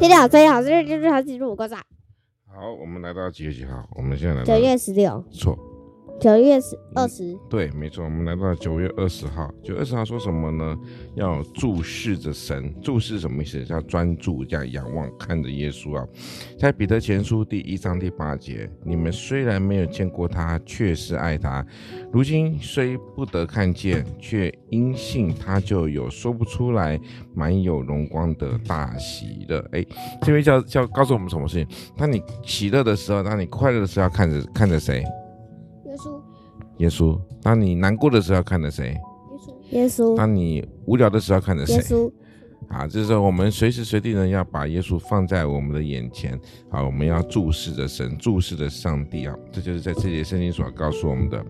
大家好，大家好，这里就是好记录我在。好，我们来到几月几号？我们现在来到九月十六。错。九月十二十，对，没错，我们来到九月二十号。九月二十号说什么呢？要注视着神，注视什么意思？叫专注，叫仰望，看着耶稣啊。在彼得前书第一章第八节，你们虽然没有见过他，却是爱他。如今虽不得看见，却因信他就有说不出来、满有荣光的大喜乐。哎，这位叫叫告诉我们什么事情？当你喜乐的时候，当你快乐的时候，要看着看着谁？耶稣，当你难过的时候，看着谁？耶稣，耶稣。当你无聊的时候，看着谁？耶稣。啊，就是说我们随时随地呢，要把耶稣放在我们的眼前。啊，我们要注视着神，注视着上帝啊，这就是在这节圣经所告诉我们的。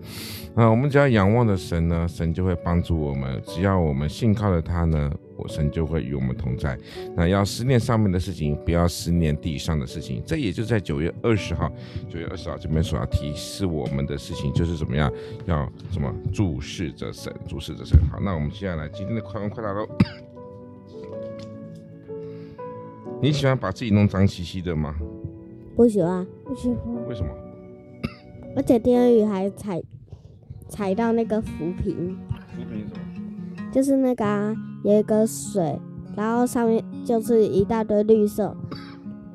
啊，我们只要仰望着神呢，神就会帮助我们。只要我们信靠着他呢，我神就会与我们同在。那要思念上面的事情，不要思念地上的事情。这也就在九月二十号，九月二十号这边所要提示我们的事情，就是怎么样，要什么注视着神，注视着神。好，那我们接下来今天的快问快答喽。你喜欢把自己弄脏兮兮的吗？不喜欢，不喜欢。为什么？而且第二雨还踩踩到那个浮萍。浮萍什么？就是那个啊，有一个水，然后上面就是一大堆绿色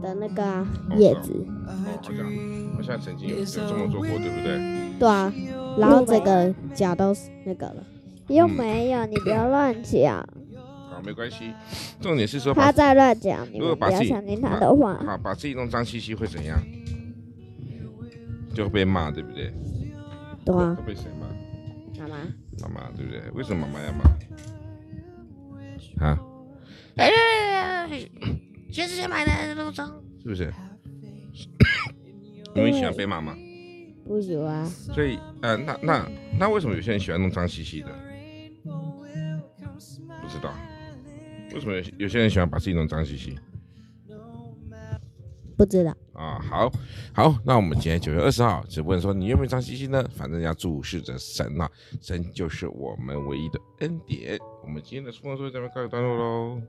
的那个叶子。哦，好像好像曾经有有这么做过，对不对？对啊，然后这个脚都是那个了。又没有，你不要乱讲。没关系，重点是说他在乱讲。如果把自己相信他的话，好，把自己弄脏兮兮会怎样？就会被骂，对不对？对啊。会被谁骂？妈妈。妈妈，对不对？为什么妈妈要骂？啊？哎呀呀呀！全世界买的都脏，是不是？你们喜欢被骂吗？不喜欢。所以，呃，那那那为什么有些人喜欢弄脏兮兮的？为什么有有些人喜欢把自己弄脏兮兮？不知道啊。好，好，那我们今天九月二十号，只问说你愿不愿意脏兮兮呢？反正要注视着神呐、啊，神就是我们唯一的恩典。我们今天的说说这边告一段落喽。